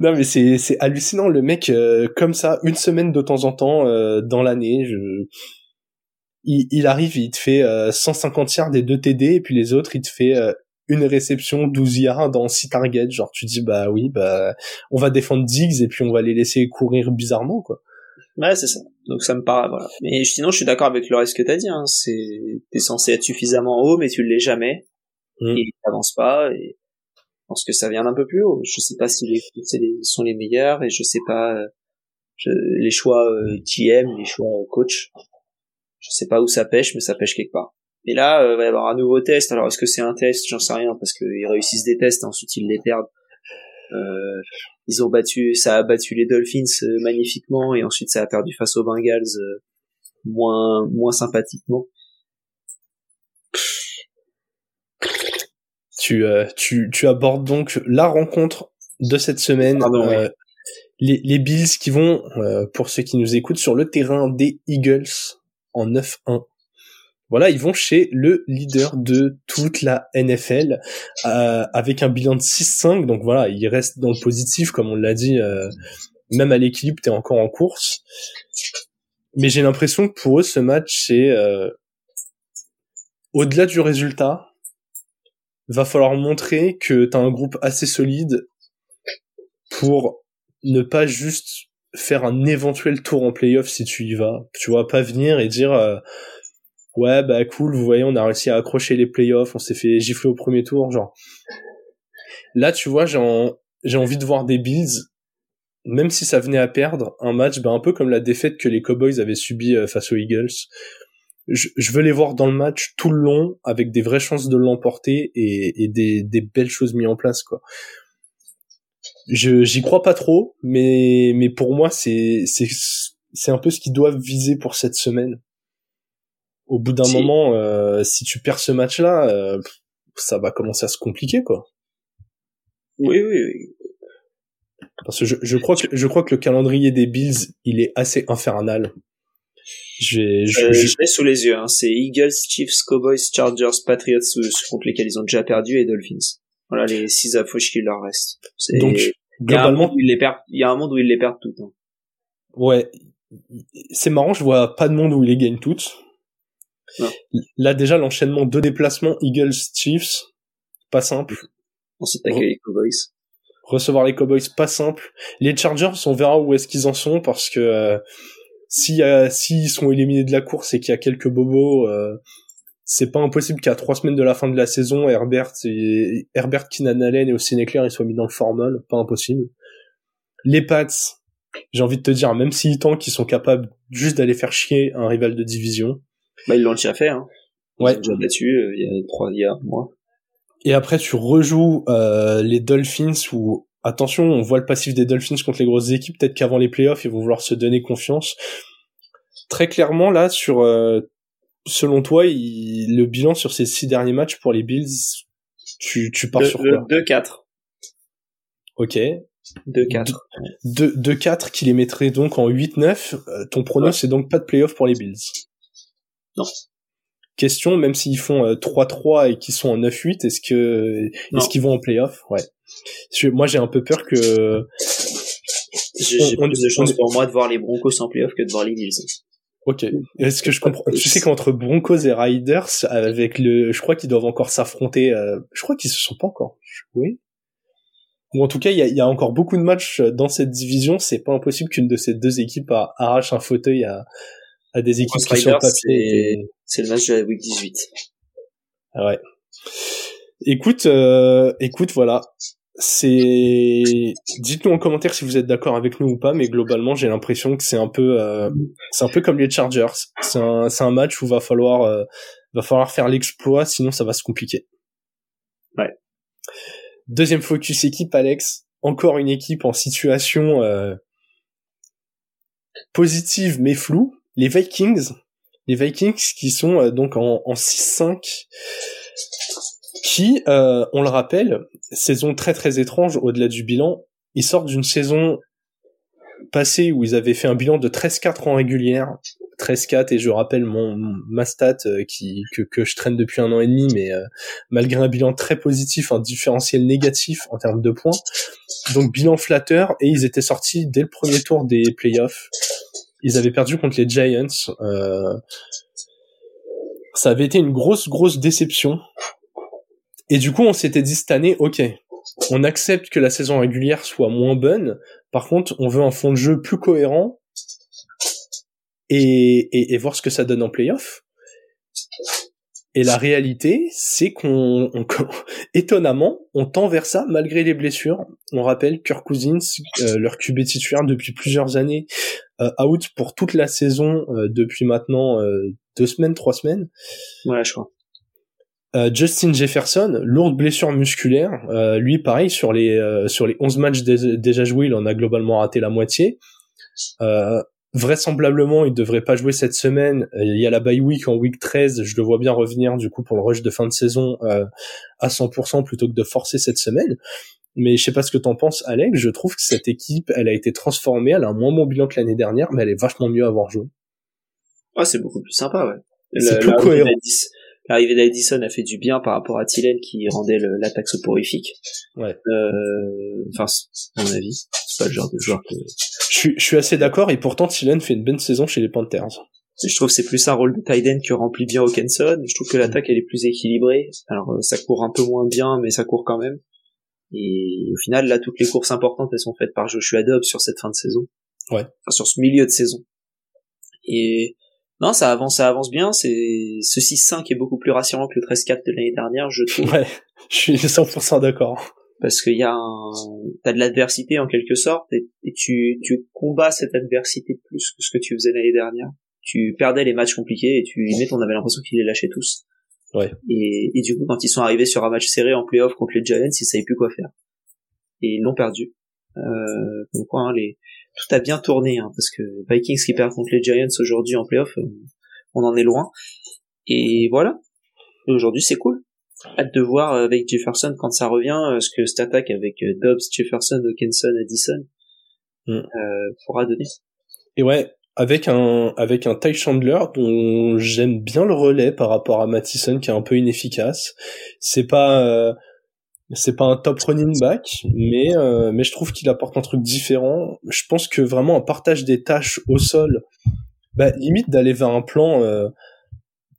non mais c'est c'est hallucinant le mec euh, comme ça une semaine de temps en temps euh, dans l'année. Je... Il, il, arrive, il te fait 150 yards des deux TD et puis les autres il te fait une réception 12 yards dans 6 targets. Genre tu dis bah oui bah on va défendre Diggs et puis on va les laisser courir bizarrement quoi. Ouais c'est ça. Donc ça me paraît voilà. Mais sinon je suis d'accord avec le reste que t'as dit. Hein. C'est t'es censé être suffisamment haut, mais tu l'es jamais. Mm. Et t'avances pas. Et je pense que ça vient d'un peu plus haut. Je sais pas si les, les sont les meilleurs et je sais pas euh, je, les choix euh, GM, les choix coach. Je sais pas où ça pêche, mais ça pêche quelque part. Et là, euh, il va y avoir un nouveau test. Alors est-ce que c'est un test? J'en sais rien parce qu'ils réussissent des tests, et ensuite ils les perdent. Euh, ils ont battu, ça a battu les Dolphins euh, magnifiquement et ensuite ça a perdu face aux Bengals euh, moins moins sympathiquement. Tu, tu, tu abordes donc la rencontre de cette semaine. les, les Bills qui vont, pour ceux qui nous écoutent, sur le terrain des Eagles en 9-1 voilà, ils vont chez le leader de toute la NFL euh, avec un bilan de 6-5. Donc voilà, ils restent dans le positif, comme on l'a dit. Euh, même à l'équilibre, t'es encore en course. Mais j'ai l'impression que pour eux, ce match, c'est euh, au-delà du résultat, va falloir montrer que t'as un groupe assez solide pour ne pas juste faire un éventuel tour en playoff si tu y vas. Tu vois, pas venir et dire euh, ouais bah cool vous voyez on a réussi à accrocher les playoffs on s'est fait gifler au premier tour genre. Là tu vois j'ai j'ai envie de voir des Bills même si ça venait à perdre un match bah, un peu comme la défaite que les Cowboys avaient subi euh, face aux Eagles. Je, je, veux les voir dans le match tout le long avec des vraies chances de l'emporter et, et des, des belles choses mises en place quoi. Je j'y crois pas trop mais mais pour moi c'est c'est c'est un peu ce qu'ils doivent viser pour cette semaine au bout d'un moment, euh, si tu perds ce match-là, euh, ça va commencer à se compliquer, quoi. Oui, oui, oui. Parce que je, je crois que je crois que le calendrier des Bills, il est assez infernal. Je, je, Euh, je- l'ai sous les yeux. Hein. C'est Eagles, Chiefs, Cowboys, Chargers, Patriots, euh, contre lesquels ils ont déjà perdu, et Dolphins. Voilà les six affiches qui leur restent. Donc il globalement, ils les perdent. Il y a un monde où ils les perdent toutes. hein. ouais, c'est marrant, je vois pas de monde où il les gagne toutes. Non. Là déjà l'enchaînement de déplacements Eagles Chiefs, pas simple. Ensuite, les Cowboys. recevoir les Cowboys pas simple. Les Chargers, on verra où est-ce qu'ils en sont parce que euh, si euh, s'ils sont éliminés de la course et qu'il y a quelques bobos, euh, c'est pas impossible qu'à trois semaines de la fin de la saison, Herbert et Herbert Keenan Allen et Austin Eckler ils soient mis dans le formol, pas impossible. Les Pats, j'ai envie de te dire, même s'ils tankent, qu'ils sont capables juste d'aller faire chier un rival de division. Bah, ils l'ont déjà fait. Hein. Ils Ouais. ont déjà battu euh, il y a trois, il y a un mois. Et après, tu rejoues euh, les Dolphins où, attention, on voit le passif des Dolphins contre les grosses équipes. Peut-être qu'avant les playoffs, ils vont vouloir se donner confiance. Très clairement, là, sur, euh, selon toi, il- le bilan sur ces six derniers matchs pour les Bills, tu, tu pars Deux- sur quoi? 2-4. Ok. 2-4. 2-4 qui les mettrait donc en 8-9. Euh, ton prono, c'est donc pas de playoffs pour les Bills. Non. Question, même s'ils font euh, 3-3 et qu'ils sont en 9-8, est-ce que est-ce qu'ils vont en playoffs Ouais. Moi, j'ai un peu peur que J'ai plus de est- pour moi de voir les Broncos en playoff que de voir les Bills. Ok. Est-ce que je comprends? Tu sais qu'entre Broncos et Riders, avec le, je crois qu'ils doivent encore s'affronter. euh, Je crois qu'ils se sont pas encore joués. Ou en tout cas, il y a, il y a encore beaucoup de matchs dans cette division. C'est pas impossible qu'une de ces deux équipes arrache un fauteuil à, à des équipes qui sur le papier. C'est le match de la week 18. Ah Ouais. Écoute, euh, écoute, voilà. C'est. Dites-nous en commentaire si vous êtes d'accord avec nous ou pas, mais globalement, j'ai l'impression que c'est un peu, euh, c'est un peu comme les Chargers. C'est un, c'est un match où va falloir, euh, va falloir faire l'exploit, sinon ça va se compliquer. Ouais. Deuxième focus équipe, Alex. Encore une équipe en situation euh, positive mais floue. Les Vikings. Les Vikings qui sont euh, donc en, en 6-5 qui, euh, on le rappelle, saison très très étrange au-delà du bilan. Ils sortent d'une saison passée où ils avaient fait un bilan de 13-4 en régulière. 13-4 et je rappelle mon ma stat euh, qui que, que je traîne depuis un an et demi mais malgré un bilan très positif un différentiel négatif en termes de points donc bilan flatteur et ils étaient sortis dès le premier tour des playoffs ils avaient perdu contre les Giants euh, ça avait été une grosse grosse déception et du coup, on s'était dit cette année, ok, on accepte que la saison régulière soit moins bonne. Par contre, on veut un fond de jeu plus cohérent et, et, et voir ce que ça donne en playoff. Et la réalité, c'est qu'on, on- [laughs] étonnamment, on tend vers ça malgré les blessures. On rappelle Kirk Cousins, euh, leur QB titulaire depuis plusieurs années, euh, out pour toute la saison euh, depuis maintenant euh, deux semaines, trois semaines. Ouais, je crois. Euh, Justin Jefferson, lourde blessure musculaire. Euh, lui, pareil, sur les euh, sur les 11 matchs dé- déjà joués, il en a globalement raté la moitié. Euh, vraisemblablement, il devrait pas jouer cette semaine. Euh, Il y a la bye week en week 13. Je le vois bien revenir du coup pour le rush de fin de saison euh, à 100% plutôt que de forcer cette semaine. Mais je sais pas ce que t'en penses, Alex. Je trouve que cette équipe, elle a été transformée. Elle a un moins bon bilan que l'année dernière, mais elle est vachement mieux à avoir joué. Ah, c'est beaucoup plus sympa, ouais. C'est plus l'arrivée cohérent. L'arrivée d'Addison a fait du bien par rapport à Thielen qui rendait l'attaque soporifique. Ouais. Euh, enfin, c'est- à mon avis, c'est pas le genre de joueur que... Je suis, je suis assez d'accord. Et pourtant, Thielen fait une bonne saison chez les Panthers. Je trouve que c'est plus un rôle de tight end que remplit bien Hawkinson. Je trouve que l'attaque elle est plus équilibrée. Alors euh, ça court un peu moins bien, mais ça court quand même. Et au final, là, toutes les courses importantes, elles sont faites par Joshua Dobbs sur cette fin de saison. Ouais. Enfin, sur ce milieu de saison. Et non, ça avance, ça avance bien. C'est ce 6-5 est beaucoup plus rassurant que le 13-4 de l'année dernière, je trouve, Ouais, [laughs] je suis 100% d'accord. Parce qu'il y a un, t'as de l'adversité en quelque sorte, et, et tu, tu combats cette adversité plus que ce que tu faisais l'année dernière. Tu perdais les matchs compliqués et tu on avait l'impression qu'ils les lâchaient tous. Ouais. Et, et du coup, quand ils sont arrivés sur un match serré en playoff contre les Giants, ils savaient plus quoi faire. Et ils l'ont perdu. Euh, donc quoi, hein, les, tout a bien tourné, hein, parce que Vikings qui perdent contre les Giants aujourd'hui en playoff, euh, on en est loin. Et voilà. Et aujourd'hui, c'est cool. Hâte de voir avec Jefferson quand ça revient ce que cette attaque avec Dobbs, Jefferson, Hawkinson, Addison mm. pourra donner. Et ouais, avec un avec un Ty Chandler dont j'aime bien le relais par rapport à Mattison qui est un peu inefficace. C'est pas c'est pas un top running back, mais euh, mais je trouve qu'il apporte un truc différent. Je pense que vraiment un partage des tâches au sol, bah, limite d'aller vers un plan, euh,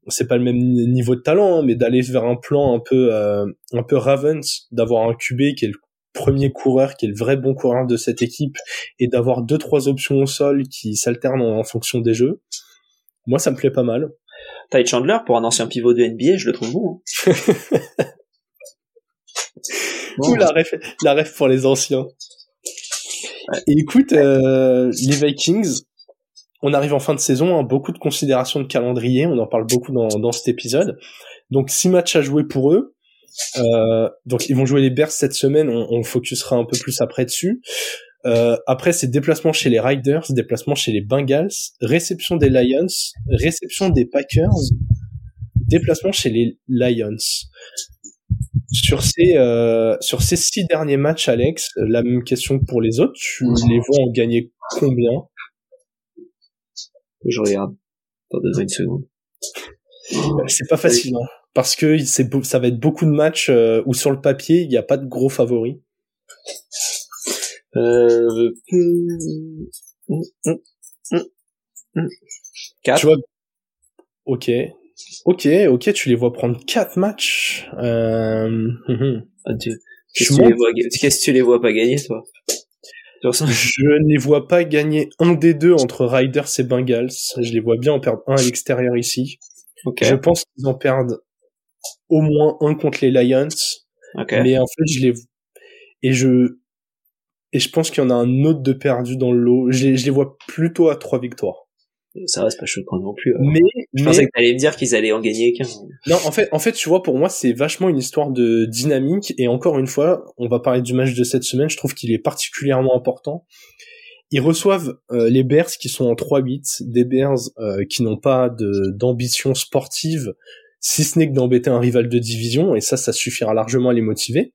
c'est pas le même niveau de talent, hein, mais d'aller vers un plan un peu euh, un peu Ravens, d'avoir un QB qui est le premier coureur, qui est le vrai bon coureur de cette équipe, et d'avoir deux trois options au sol qui s'alternent en, fonction des jeux. Moi, ça me plaît pas mal. Ty Chandler pour un ancien pivot de NBA, je le trouve bon. Hein. [laughs] Ou la ref, la ref pour les anciens. Et écoute, euh, les Vikings, on arrive en fin de saison, hein, beaucoup de considérations de calendrier, on en parle beaucoup dans, dans cet épisode. Donc six matchs à jouer pour eux. Euh, donc ils vont jouer les Bears cette semaine, on, on focusera un peu plus après dessus. Euh, après, c'est déplacement chez les Riders, déplacement chez les Bengals, réception des Lions, réception des Packers, déplacement chez les Lions. Sur ces euh, sur ces six derniers matchs, Alex, la même question que pour les autres. Tu les vois en gagner combien? Je regarde. Attends, une seconde. C'est pas facile, hein, parce que c'est ça va être beaucoup de matchs euh, où sur le papier il n'y a pas de gros favoris. Euh... Tu vois Ok. Ok, ok, tu les vois prendre quatre matchs. Euh... Qu'est-ce que tu les vois pas gagner, toi? [laughs] Je ne les vois pas gagner un des deux entre Riders et Bengals. Je les vois bien en perdre un à l'extérieur ici. Je pense qu'ils en perdent au moins un contre les Lions. Mais en fait, je les et je et je pense qu'il y en a un autre de perdu dans le lot. Je les, je les vois plutôt à trois victoires ça reste pas choquant non plus. Mais je pensais que t'allais me dire qu'ils allaient en gagner qu'un. Non, en fait, en fait, tu vois, pour moi, c'est vachement une histoire de dynamique. Et encore une fois, on va parler du match de cette semaine. Je trouve qu'il est particulièrement important. Ils reçoivent euh, les Bears qui sont en 3-8, des Bears euh, qui n'ont pas d'ambition sportive, si ce n'est que d'embêter un rival de division. Et ça, ça suffira largement à les motiver.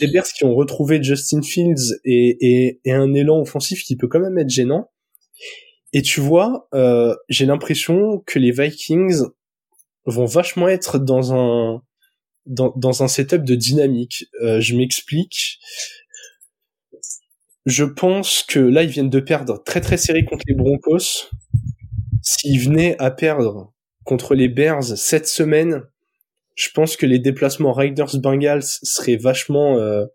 Des Bears qui ont retrouvé Justin Fields et, et, et un élan offensif qui peut quand même être gênant. Et tu vois, euh, j'ai l'impression que les Vikings vont vachement être dans un dans, dans un setup de dynamique. Euh, je m'explique. Je pense que là, ils viennent de perdre très très serré contre les Broncos. S'ils venaient à perdre contre les Bears cette semaine, je pense que les déplacements Riders-Bengals seraient vachement, euh,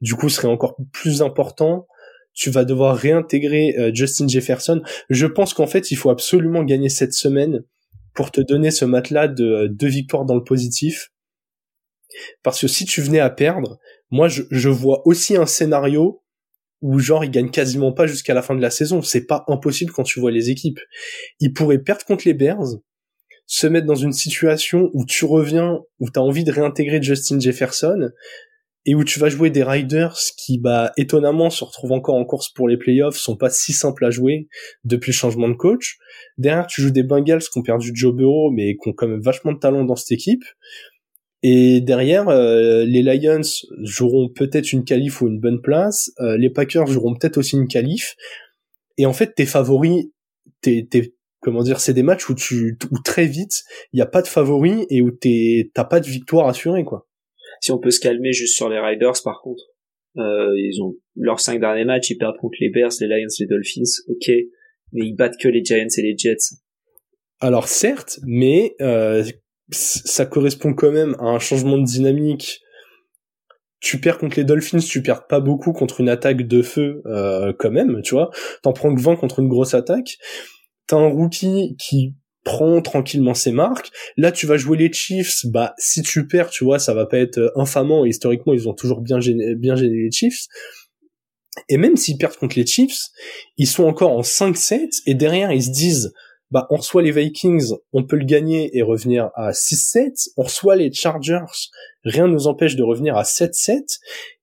du coup, seraient encore plus importants tu vas devoir réintégrer euh, Justin Jefferson. Je pense qu'en fait, il faut absolument gagner cette semaine pour te donner ce matelas de euh, deux victoires dans le positif. Parce que si tu venais à perdre, moi, je, vois aussi un scénario où genre ils gagnent quasiment pas jusqu'à la fin de la saison. C'est pas impossible quand tu vois les équipes. Ils pourraient perdre contre les Bears, se mettre dans une situation où tu reviens, où tu as envie de réintégrer Justin Jefferson, et où tu vas jouer des Riders qui, bah, étonnamment, se retrouvent encore en course pour les playoffs, sont pas si simples à jouer depuis le changement de coach. Derrière, tu joues des Bengals qui ont perdu Joe Burrow, mais qui ont quand même vachement de talent dans cette équipe. Et derrière, euh, les Lions joueront peut-être une qualif ou une bonne place. Euh, les Packers joueront peut-être aussi une qualif. Et en fait, tes favoris, tes, tes comment dire, c'est des matchs où tu, où très vite, il n'y a pas de favoris et où t'es, t'as pas de victoire assurée, quoi. Si on peut se calmer juste sur les Riders, par contre, euh, ils ont leurs cinq derniers matchs, ils perdent contre les Bears, les Lions, les Dolphins, ok, mais ils battent que les Giants et les Jets. Alors certes, mais euh, ça correspond quand même à un changement de dynamique. Tu perds contre les Dolphins, tu perds pas beaucoup contre une attaque de feu euh, quand même, tu vois. T'en prends que 20 contre une grosse attaque. T'as un rookie qui prend tranquillement ses marques. Là, tu vas jouer les Chiefs. Bah, si tu perds, tu vois, ça va pas être euh, infamant. Historiquement, ils ont toujours bien gêné, bien gêné les Chiefs. Et même s'ils perdent contre les Chiefs, ils sont encore en 5-7 et derrière, ils se disent, bah, on reçoit les Vikings, on peut le gagner et revenir à 6-7. On reçoit les Chargers, rien ne nous empêche de revenir à 7-7.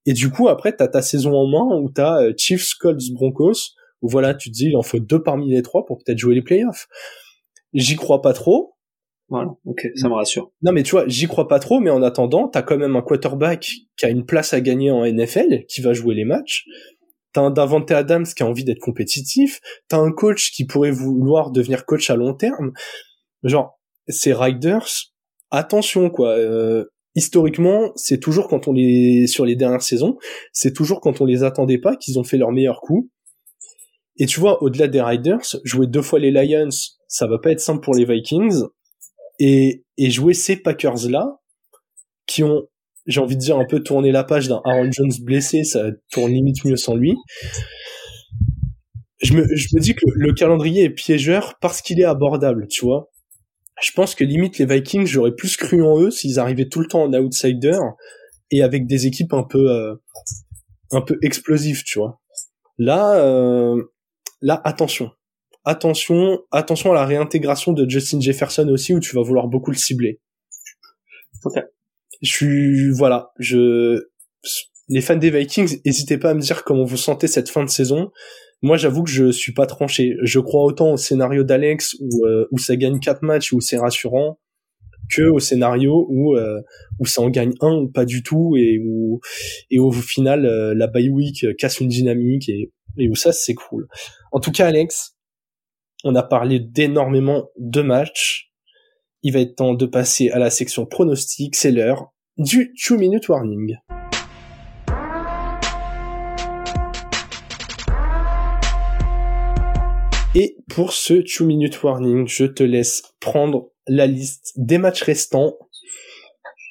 Et du coup, après, t'as ta saison en main où t'as euh, Chiefs, Colts, Broncos, où voilà, tu te dis, il en faut deux parmi les trois pour peut-être jouer les playoffs. J'y crois pas trop. Voilà, ok, ça me rassure. Non, mais tu vois, j'y crois pas trop, mais en attendant, t'as quand même un quarterback qui a une place à gagner en NFL, qui va jouer les matchs. T'as un Davante Adams qui a envie d'être compétitif. T'as un coach qui pourrait vouloir devenir coach à long terme. Genre, ces Riders, attention, quoi. Euh, historiquement, c'est toujours quand on les, sur les dernières saisons, c'est toujours quand on les attendait pas qu'ils ont fait leur meilleur coup. Et tu vois, au-delà des Riders, jouer deux fois les Lions, ça va pas être simple pour les Vikings. Et, et jouer ces Packers là qui ont j'ai envie de dire un peu tourné la page d'un Aaron Jones blessé ça tourne limite mieux sans lui. Je me, je me dis que le, calendrier est piégeur parce qu'il est abordable tu vois. Je pense que limite les Vikings j'aurais plus cru en eux s'ils arrivaient tout le temps en outsider et avec des équipes un peu euh, un peu explosives tu vois. Là euh, là attention attention, attention à la réintégration de Justin Jefferson aussi, où tu vas vouloir beaucoup le cibler. Ok. Je suis, voilà, je, les fans des Vikings, n'hésitez pas à me dire comment vous sentez cette fin de saison. Moi, j'avoue que je suis pas tranché. Je crois autant au scénario d'Alex où, euh, où ça gagne quatre matchs où c'est rassurant que au scénario où euh, où ça en gagne un ou pas du tout et où et au final euh, la bye week casse une dynamique et et où ça c'est cool. En tout cas, Alex, on a parlé d'énormément de matchs. Il va être temps de passer à la section pronostic. C'est l'heure du 2 minute warning. Et pour ce 2 minute warning, je te laisse prendre la liste des matchs restants.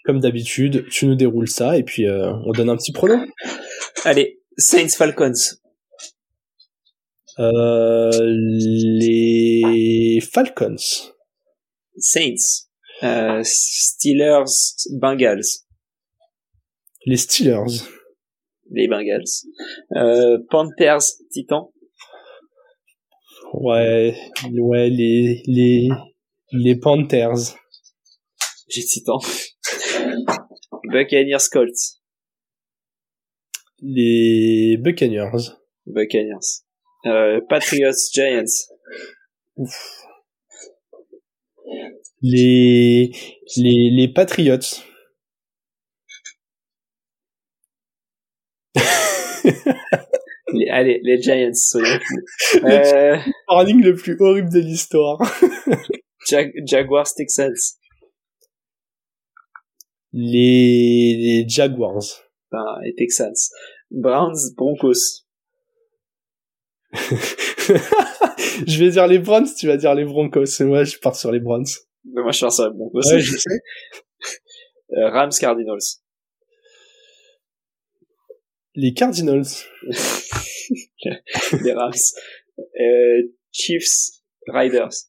Comme d'habitude, tu nous déroules ça et puis euh, on donne un petit pronom. Allez, Saints Falcons. Euh, les Falcons. Saints. Euh, Steelers, Bengals. Les Steelers. Les Bengals. Euh, Panthers, Titans. Ouais, ouais, les, les, les Panthers. J'ai Titans. Buccaneers, Colts. Les Buccaneers. Buccaneers. Euh, Patriots Giants. Ouf. Les, les, les Patriots. les, allez, les Giants, soyons [laughs] euh, le plus horrible de l'histoire. [laughs] Jaguars Texans. Les, les Jaguars. Ben, les Texans. Browns Broncos. [laughs] je vais dire les Browns, tu vas dire les Broncos. Moi, je pars sur les Browns. Mais moi, je pars sur les Broncos. je sais. [laughs] Euh, Rams Cardinals. Les Cardinals. [laughs] les Rams. Euh, Chiefs Riders.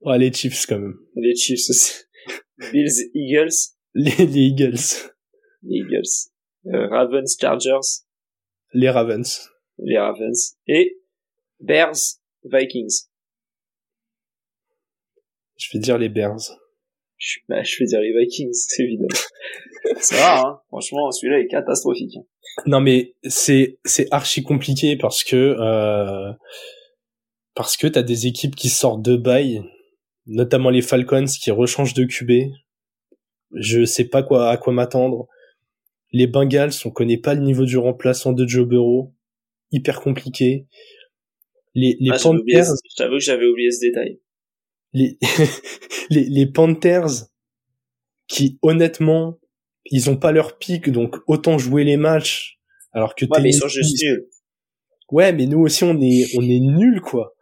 Ouais, les Chiefs quand même. Les Chiefs aussi. Bills Eagles. Les, les Eagles. Les Eagles. Euh, Ravens Chargers. Les Ravens les Ravens, et Bears, Vikings. Je vais dire les Bears. Je, bah, je vais dire les Vikings, [laughs] c'est évident. ça va, hein. Franchement, celui-là est catastrophique. Non, mais c'est, c'est archi compliqué parce que, euh, parce que t'as des équipes qui sortent de bail, notamment les Falcons qui rechangent de QB. Je sais pas quoi, à quoi m'attendre. Les Bengals, on connaît pas le niveau du remplaçant de Joe Burrow hyper compliqué. Les, les ah, Panthers. Je t'avoue que j'avais oublié ce détail. Les, [laughs] les, les Panthers, qui honnêtement, ils ont pas leur pic, donc autant jouer les matchs. Alors que ouais, mais ils sont juste nuls. Ouais, mais nous aussi on est on est nuls quoi.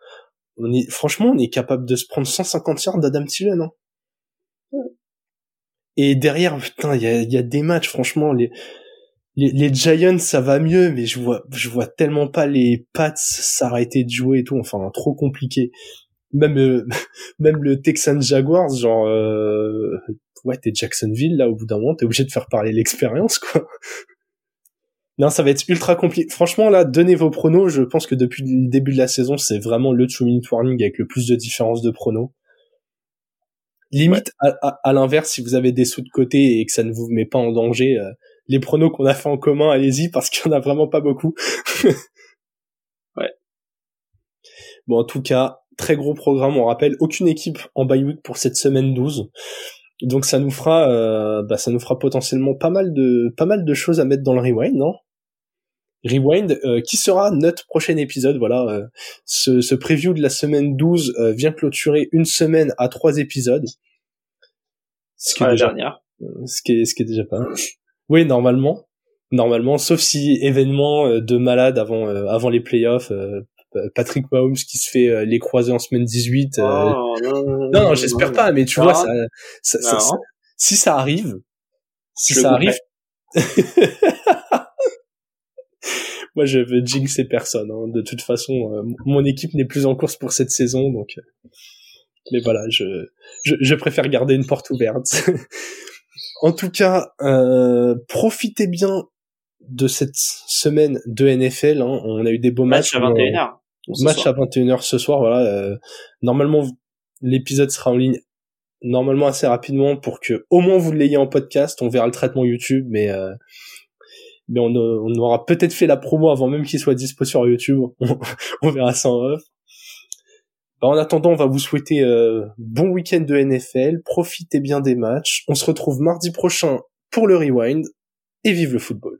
On est franchement on est capable de se prendre 150 yards d'Adam Thielen. Hein. Et derrière putain il y a, y a des matchs franchement les les, Giants ça va mieux mais je vois je vois tellement pas les Pats s'arrêter de jouer et tout. Enfin trop compliqué. Même euh, [laughs] même le Texan Jaguars genre euh, ouais t'es Jacksonville là au bout d'un moment t'es obligé de faire parler l'expérience quoi. [laughs] Non ça va être ultra compliqué franchement là donnez vos pronos. Je pense que depuis le début de la saison c'est vraiment le two minute warning avec le plus de différence de pronos. Limite à, à, l'inverse si vous avez des sous de côté et que ça ne vous met pas en danger euh, les pronos qu'on a fait en commun, allez-y parce qu'il y en a vraiment pas beaucoup. [laughs] ouais. Bon, en tout cas, très gros programme. On rappelle, aucune équipe en bye week pour cette semaine 12. Donc ça nous fera, euh, bah, ça nous fera potentiellement pas mal de, pas mal de choses à mettre dans le rewind, non? Rewind, euh, qui sera notre prochain épisode? Voilà, euh, ce, ce, preview de la semaine 12 euh, vient clôturer une semaine à trois épisodes. Ce qui est déjà, dernière. Ce qui est, ce qui est déjà pas. Oui, normalement, normalement, sauf si événement de malade avant, avant les playoffs. Patrick Mahomes qui se fait les croiser en semaine 18. non, non, non, j'espère pas, mais tu vois, ça, ça, ça, si ça arrive, si ça arrive, [laughs] moi je veux jinxer personne. Hein. De toute façon, euh, mon équipe n'est plus en course pour cette saison, donc. Euh, mais voilà, je, je, je préfère garder une porte ouverte. [laughs] en tout cas, euh, profitez bien de cette semaine de NFL. Hein. On a eu des beaux matchs. Match à 21h. Match à 21h ce soir. Voilà. Euh, normalement, l'épisode sera en ligne normalement assez rapidement pour que au moins vous l'ayez en podcast. On verra le traitement YouTube, mais euh, mais on, on aura peut-être fait la promo avant même qu'il soit dispo sur YouTube. [laughs] on, verra ça en off. Bah, en attendant, on va vous souhaiter euh, bon week-end de NFL. Profitez bien des matchs. On se retrouve mardi prochain pour le rewind et vive le football.